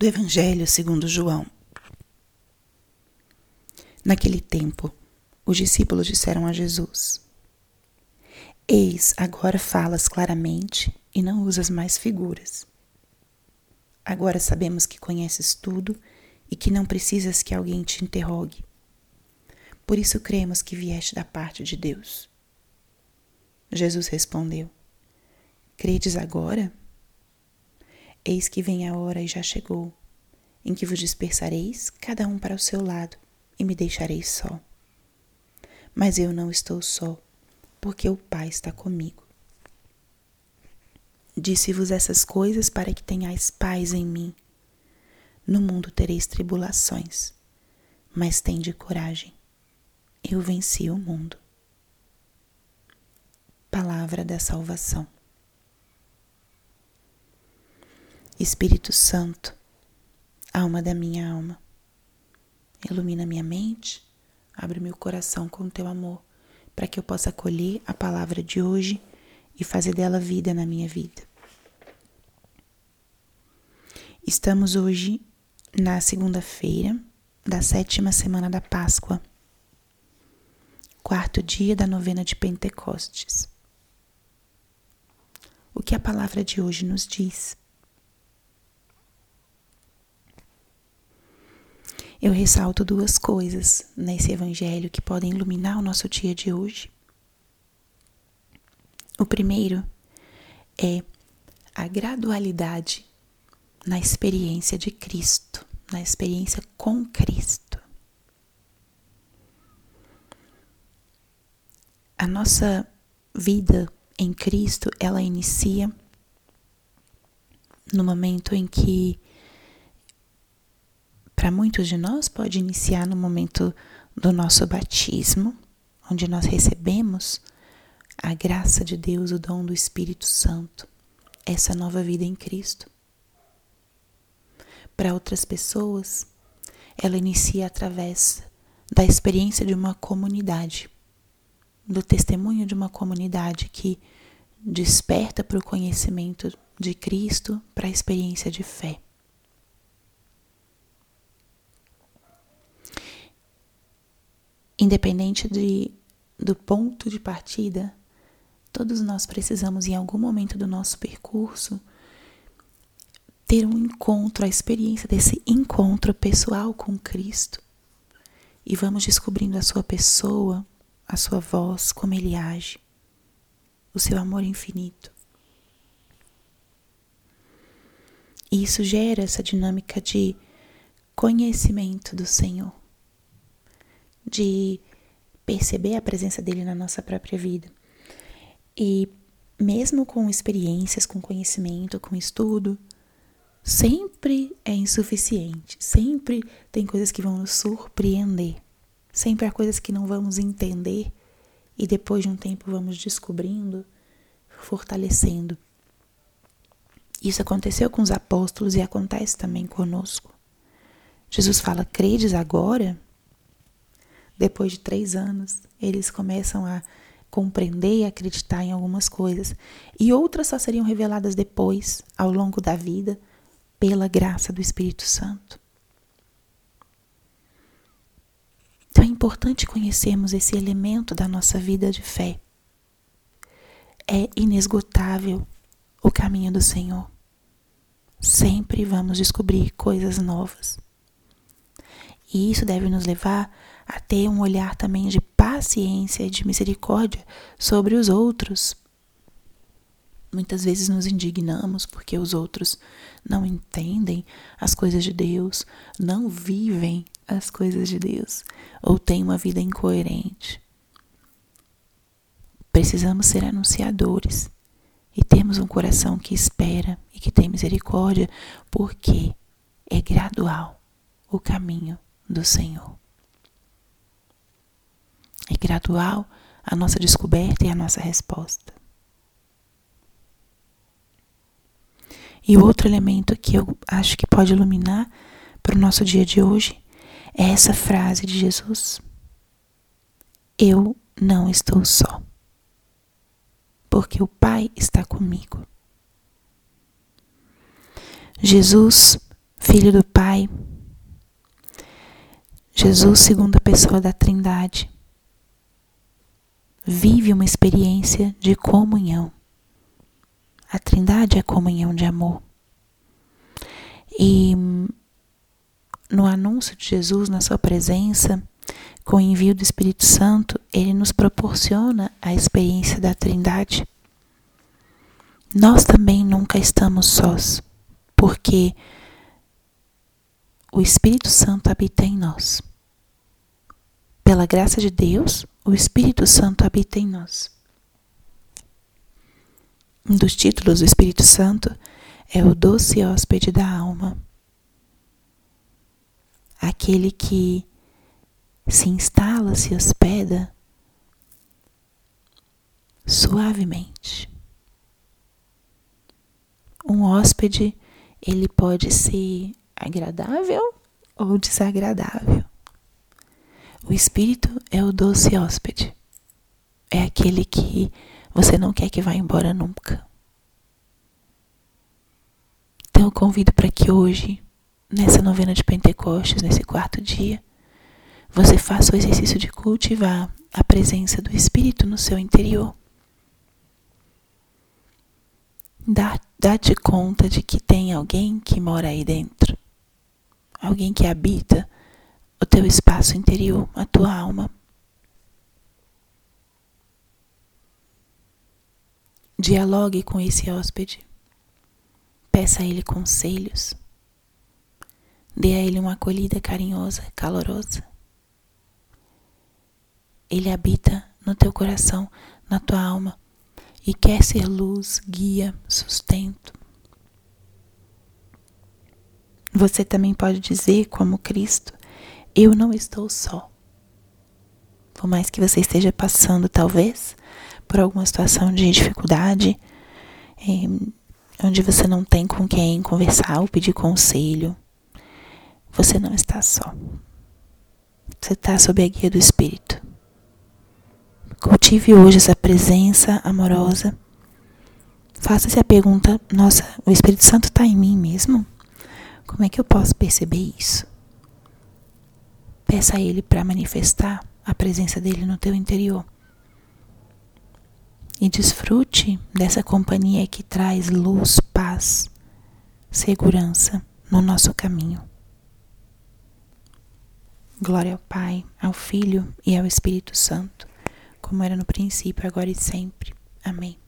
do Evangelho segundo João. Naquele tempo, os discípulos disseram a Jesus: Eis, agora falas claramente e não usas mais figuras. Agora sabemos que conheces tudo e que não precisas que alguém te interrogue. Por isso cremos que vieste da parte de Deus. Jesus respondeu: Credes agora? Eis que vem a hora e já chegou, em que vos dispersareis, cada um para o seu lado, e me deixareis só. Mas eu não estou só, porque o Pai está comigo. Disse-vos essas coisas para que tenhais paz em mim. No mundo tereis tribulações, mas tende coragem. Eu venci o mundo. Palavra da salvação. Espírito Santo, alma da minha alma, ilumina minha mente, abre meu coração com teu amor, para que eu possa acolher a palavra de hoje e fazer dela vida na minha vida. Estamos hoje na segunda-feira da sétima semana da Páscoa, quarto dia da novena de Pentecostes. O que a palavra de hoje nos diz? Eu ressalto duas coisas nesse evangelho que podem iluminar o nosso dia de hoje. O primeiro é a gradualidade na experiência de Cristo, na experiência com Cristo. A nossa vida em Cristo, ela inicia no momento em que para muitos de nós, pode iniciar no momento do nosso batismo, onde nós recebemos a graça de Deus, o dom do Espírito Santo, essa nova vida em Cristo. Para outras pessoas, ela inicia através da experiência de uma comunidade, do testemunho de uma comunidade que desperta para o conhecimento de Cristo, para a experiência de fé. Independente de, do ponto de partida, todos nós precisamos, em algum momento do nosso percurso, ter um encontro, a experiência desse encontro pessoal com Cristo. E vamos descobrindo a sua pessoa, a sua voz, como ele age, o seu amor infinito. E isso gera essa dinâmica de conhecimento do Senhor de perceber a presença dele na nossa própria vida. E mesmo com experiências, com conhecimento, com estudo, sempre é insuficiente. Sempre tem coisas que vão nos surpreender. Sempre há coisas que não vamos entender e depois de um tempo vamos descobrindo, fortalecendo. Isso aconteceu com os apóstolos e acontece também conosco. Jesus fala: Credes agora? Depois de três anos, eles começam a compreender e acreditar em algumas coisas, e outras só seriam reveladas depois, ao longo da vida, pela graça do Espírito Santo. Então é importante conhecermos esse elemento da nossa vida de fé. É inesgotável o caminho do Senhor. Sempre vamos descobrir coisas novas. E isso deve nos levar a ter um olhar também de paciência e de misericórdia sobre os outros. Muitas vezes nos indignamos porque os outros não entendem as coisas de Deus, não vivem as coisas de Deus ou têm uma vida incoerente. Precisamos ser anunciadores e termos um coração que espera e que tem misericórdia, porque é gradual o caminho do Senhor. É gradual a nossa descoberta e a nossa resposta. E o outro elemento que eu acho que pode iluminar para o nosso dia de hoje é essa frase de Jesus: Eu não estou só, porque o Pai está comigo. Jesus Filho do Pai, Jesus, segunda pessoa da Trindade, vive uma experiência de comunhão. A Trindade é comunhão de amor. E no anúncio de Jesus, na sua presença, com o envio do Espírito Santo, ele nos proporciona a experiência da Trindade. Nós também nunca estamos sós, porque o Espírito Santo habita em nós. Pela graça de Deus, o Espírito Santo habita em nós. Um dos títulos do Espírito Santo é o doce hóspede da alma. Aquele que se instala, se hospeda suavemente. Um hóspede, ele pode ser agradável ou desagradável. O espírito é o doce hóspede. É aquele que você não quer que vá embora nunca. Então eu convido para que hoje, nessa novena de Pentecostes, nesse quarto dia, você faça o exercício de cultivar a presença do Espírito no seu interior. Dá-te conta de que tem alguém que mora aí dentro, alguém que habita o teu espaço interior, a tua alma. Dialogue com esse hóspede. Peça a ele conselhos. Dê a ele uma acolhida carinhosa, calorosa. Ele habita no teu coração, na tua alma e quer ser luz, guia, sustento. Você também pode dizer, como Cristo, eu não estou só. Por mais que você esteja passando, talvez, por alguma situação de dificuldade, é, onde você não tem com quem conversar ou pedir conselho, você não está só. Você está sob a guia do Espírito. Cultive hoje essa presença amorosa. Faça-se a pergunta: nossa, o Espírito Santo está em mim mesmo? Como é que eu posso perceber isso? Peça a Ele para manifestar a presença dele no teu interior. E desfrute dessa companhia que traz luz, paz, segurança no nosso caminho. Glória ao Pai, ao Filho e ao Espírito Santo, como era no princípio, agora e sempre. Amém.